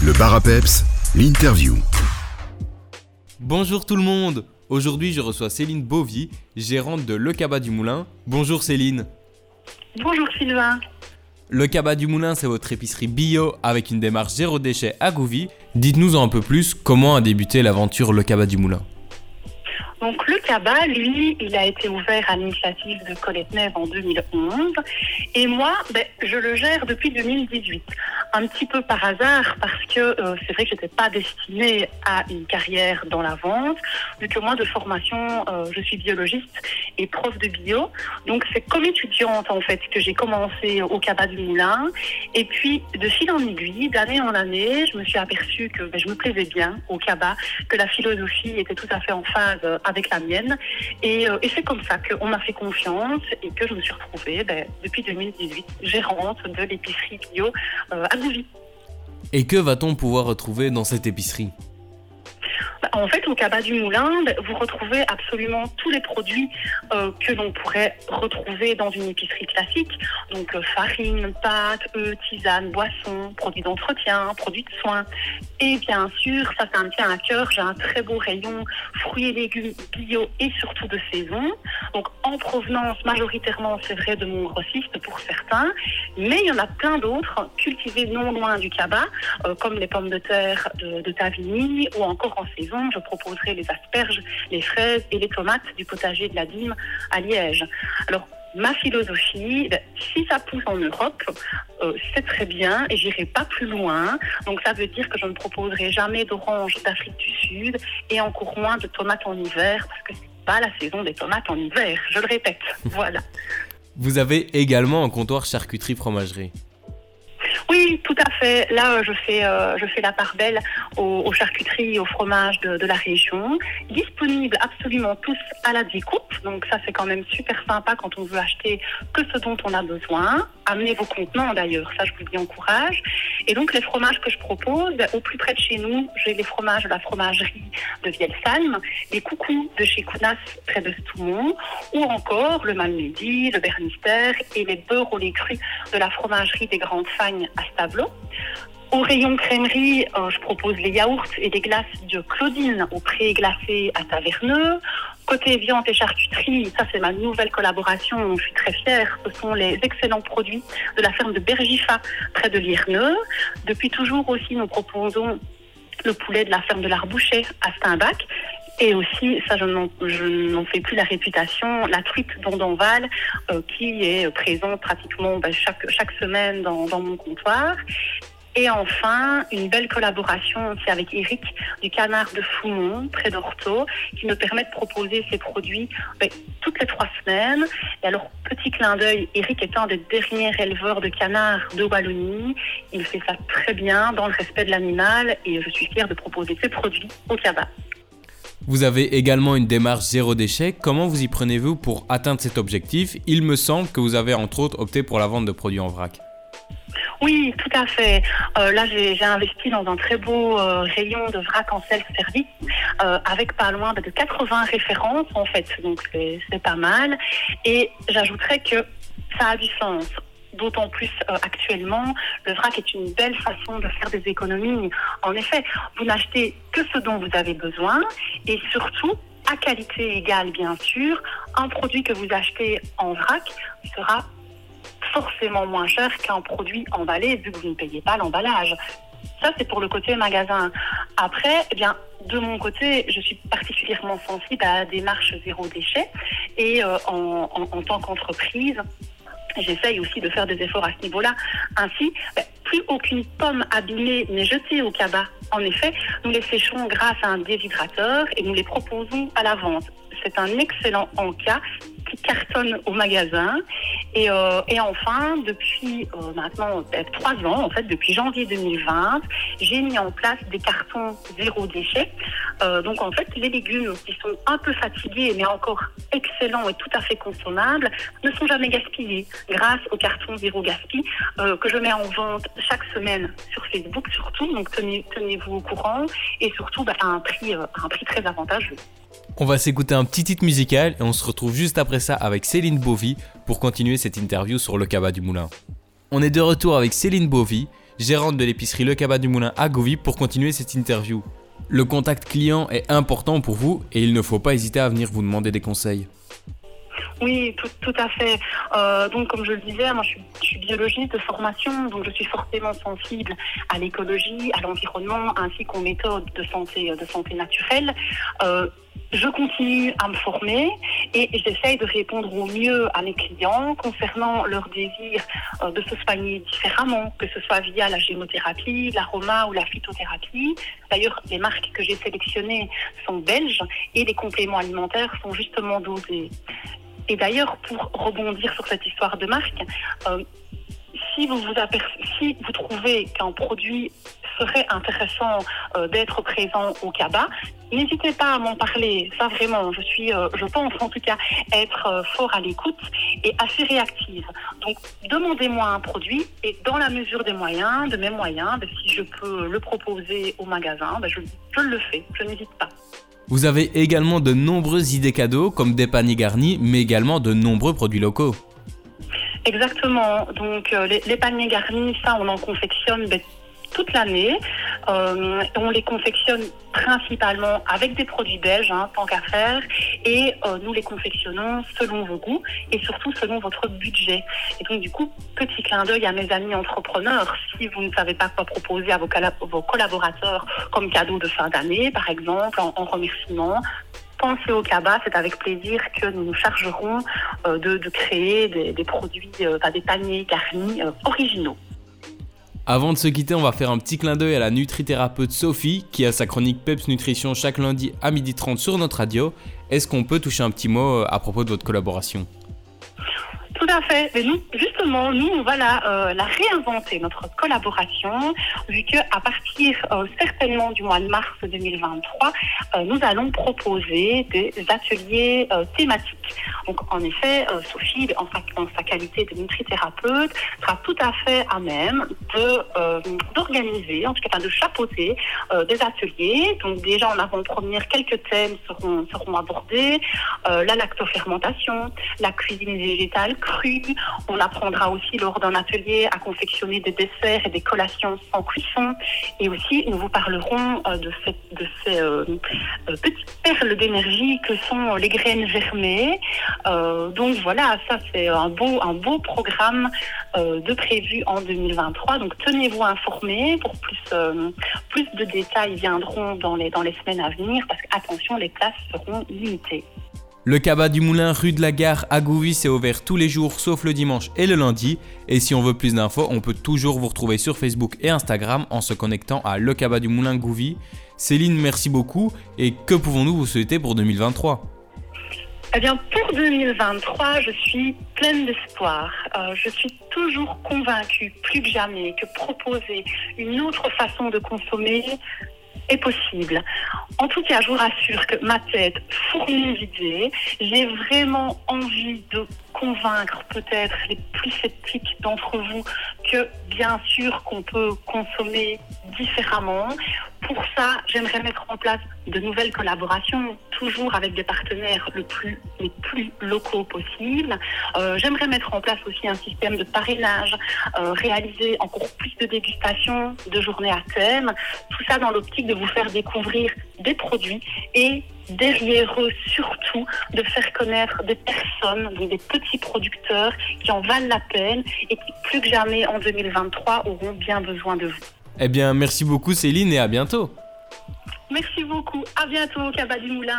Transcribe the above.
Le bar à peps, l'interview. Bonjour tout le monde Aujourd'hui je reçois Céline Bovy, gérante de Le Cabas du Moulin. Bonjour Céline Bonjour Sylvain Le Cabas du Moulin c'est votre épicerie bio avec une démarche zéro déchet à Gouvy. Dites-nous en un peu plus comment a débuté l'aventure Le Cabas du Moulin? Donc le CABA, lui, il a été ouvert à l'initiative de Colette Neve en 2011 et moi, ben, je le gère depuis 2018 un petit peu par hasard parce que euh, c'est vrai que j'étais pas destinée à une carrière dans la vente, vu que moi de formation euh, je suis biologiste et prof de bio. Donc c'est comme étudiante en fait que j'ai commencé au cabas du Moulin. Et puis de fil en aiguille, d'année en année, je me suis aperçue que ben, je me plaisais bien au cabas, que la philosophie était tout à fait en phase avec la mienne et, euh, et c'est comme ça qu'on m'a fait confiance et que je me suis retrouvée ben, depuis 2018 gérante de l'épicerie bio à et que va-t-on pouvoir retrouver dans cette épicerie? Bah, en fait, au cabas du Moulin, bah, vous retrouvez absolument tous les produits euh, que l'on pourrait retrouver dans une épicerie classique. Donc euh, farine, pâtes, œufs, tisanes, boissons, produits d'entretien, produits de soins. Et bien sûr, ça, ça me tient à cœur, j'ai un très beau rayon fruits et légumes bio et surtout de saison. Donc en provenance majoritairement, c'est vrai, de mon grossiste pour certains, mais il y en a plein d'autres cultivés non loin du cabas, euh, comme les pommes de terre de, Tavigny ou encore en saison, je proposerai les asperges, les fraises et les tomates du potager de la Dîme à Liège. Ma philosophie, ben, si ça pousse en Europe, euh, c'est très bien et j'irai pas plus loin. Donc ça veut dire que je ne proposerai jamais d'oranges d'Afrique du Sud et encore moins de tomates en hiver parce que c'est pas la saison des tomates en hiver. Je le répète. Voilà. Vous avez également un comptoir charcuterie fromagerie. Oui, tout à fait. Là, je fais, euh, je fais la part belle aux, charcuteries aux fromages de, la région. Disponibles absolument tous à la découpe. Donc ça, c'est quand même super sympa quand on veut acheter que ce dont on a besoin. Amenez vos contenants d'ailleurs, ça je vous y encourage. Et donc les fromages que je propose, au plus près de chez nous, j'ai les fromages de la fromagerie de Vielsalm, les coucous de chez Kounas près de Stoumont, ou encore le Malmedy, le Bernister et les beurres au lait cru de la fromagerie des Grandes Fagnes à Stablo. Au rayon crèmerie, euh, je propose les yaourts et les glaces de Claudine au pré glacé à Taverneux. Côté viande et charcuterie, ça c'est ma nouvelle collaboration, je suis très fière. Ce sont les excellents produits de la ferme de Bergifa près de Lierneux. Depuis toujours aussi, nous proposons le poulet de la ferme de l'Arbouchet à Steinbach. Et aussi, ça je n'en fais plus la réputation, la truite d'Ondonval euh, qui est présente pratiquement ben, chaque, chaque semaine dans mon comptoir. Et enfin, une belle collaboration aussi avec Eric du Canard de Foumont, près d'Orto, qui me permet de proposer ces produits ben, toutes les trois semaines. Et alors, petit clin d'œil, Eric est un des derniers éleveurs de canards de Wallonie. Il fait ça très bien, dans le respect de l'animal, et je suis fière de proposer ces produits au cabas. Vous avez également une démarche zéro déchet. Comment vous y prenez-vous pour atteindre cet objectif? Il me semble que vous avez entre autres opté pour la vente de produits en vrac. Oui, tout à fait. Euh, là, j'ai investi dans un très beau euh, rayon de vrac en self-service euh, avec pas loin de 80 références en fait, donc c'est pas mal. Et j'ajouterais que ça a du sens. D'autant plus actuellement, le vrac est une belle façon de faire des économies. En effet, vous n'achetez que ce dont vous avez besoin et surtout à qualité égale, bien sûr, un produit que vous achetez en vrac sera forcément moins cher qu'un produit emballé vu que vous ne payez pas l'emballage. Ça, c'est pour le côté magasin. Après, eh bien, de mon côté, je suis particulièrement sensible à la démarche zéro déchet et euh, en, en, tant qu'entreprise, j'essaye aussi de faire des efforts à ce niveau-là. Ainsi, ben, plus aucune pomme abîmée n'est jetée au cabas. En effet, nous les séchons grâce à un déshydrateur et nous les proposons à la vente. C'est un excellent encas cartonne au magasin. Et, euh, et enfin, depuis euh, maintenant trois ans, en fait, depuis janvier 2020, j'ai mis en place des cartons zéro déchet. Euh, donc en fait, les légumes qui sont un peu fatigués mais encore excellents et tout à fait consommables ne sont jamais gaspillés grâce au carton zéro gaspi que je mets en vente chaque semaine sur Facebook surtout. Donc tenez, tenez-vous au courant et surtout bah, à un prix, à un prix très avantageux. On va s'écouter un petit titre musical et on se retrouve juste après ça avec Céline Bovy pour continuer cette interview sur le cabas du moulin. On est de retour avec Céline Bovy, gérante de l'épicerie Le Cabas du Moulin à Gouvy, pour continuer cette interview. Le contact client est important pour vous et il ne faut pas hésiter à venir vous demander des conseils. Oui, tout, à fait. Euh, donc, comme je le disais, moi, je suis, biologiste de formation, donc je suis fortement sensible à l'écologie, à l'environnement, ainsi qu'aux méthodes de santé, de santé naturelle. Euh, je continue à me former et j'essaye de répondre au mieux à mes clients concernant leur désir euh, de se soigner différemment, que ce soit via la gémothérapie, l'aroma ou la phytothérapie. D'ailleurs, les marques que j'ai sélectionnées sont belges et les compléments alimentaires sont justement dosés. Et d'ailleurs, pour rebondir sur cette histoire de marque, euh, si vous vous si vous trouvez qu'un produit serait intéressant euh, d'être présent au CABA, n'hésitez pas à m'en parler. Ça vraiment, je suis, euh, je pense en tout cas être euh, fort à l'écoute et assez réactive. Donc, demandez-moi un produit et dans la mesure des moyens, de mes moyens, ben, si je peux le proposer au magasin, ben, je, je le fais. Je n'hésite pas. Vous avez également de nombreuses idées cadeaux, comme des paniers garnis, mais également de nombreux produits locaux. Exactement. Donc euh, les, les, paniers garnis, ça, on en confectionne ben, toute l'année. Euh, on les confectionne principalement avec des produits belges, hein, tant qu'à faire, et euh, nous les confectionnons selon vos goûts et surtout selon votre budget. Et donc du coup, petit clin d'œil à mes amis entrepreneurs, si vous ne savez pas quoi proposer à vos, collaborateurs comme cadeau de fin d'année, par exemple, en, en remerciement, pensez au cabas, c'est avec plaisir que nous nous chargerons euh, de, créer des, produits, des paniers garnis originaux. Avant de se quitter, on va faire un petit clin d'œil à la nutrithérapeute Sophie qui a sa chronique Peps Nutrition chaque lundi à 12h30 sur notre radio. Est-ce qu'on peut toucher un petit mot à propos de votre collaboration? Tout à fait. Mais nous, justement, nous, on va la, euh, la réinventer, notre collaboration, vu que à partir euh, certainement du mois de mars 2023, euh, nous allons proposer des ateliers thématiques. Donc, en effet, Sophie, en sa, qualité de nutrithérapeute, sera tout à fait à même d'organiser, en tout cas de chapeauter des ateliers. Donc, déjà en avant-première, quelques thèmes seront, seront abordés la lactofermentation, la cuisine végétale On apprendra aussi lors d'un atelier à confectionner des desserts et des collations sans cuisson. Et aussi, nous vous parlerons euh, de, ces euh, euh, petites perles d'énergie que sont les graines germées. Donc voilà, ça c'est un beau, programme de prévu en 2023. Donc tenez-vous informés pour plus, de détails viendront dans les, dans les semaines à venir parce que attention, les places seront limitées. Le cabas du moulin rue de la gare à Gouvis est ouvert tous les jours sauf le dimanche et le lundi. Et si on veut plus d'infos, on peut toujours vous retrouver sur Facebook et Instagram en se connectant à Le cabas du moulin Gouvy. Céline, merci beaucoup. Et que pouvons-nous vous souhaiter pour 2023 eh bien, pour 2023, je suis pleine d'espoir. Euh, je suis toujours convaincue, plus que jamais, que proposer une autre façon de consommer est possible. En tout cas, je vous rassure que ma tête fourmille d'idées. J'ai vraiment envie de convaincre peut-être les plus sceptiques d'entre vous que bien sûr qu'on peut consommer différemment. J'aimerais mettre en place de nouvelles collaborations, toujours avec des partenaires le plus, les plus locaux possible. Euh, j'aimerais mettre en place aussi un système de parrainage, euh, réaliser encore plus de dégustations, de journées à thème. Tout ça dans l'optique de vous faire découvrir des produits et derrière eux surtout de faire connaître des personnes, donc des petits producteurs qui en valent la peine et qui plus que jamais en 2023 auront bien besoin de vous. Eh bien, merci beaucoup Céline et à bientôt. Merci beaucoup. À bientôt Cabas du Moulin.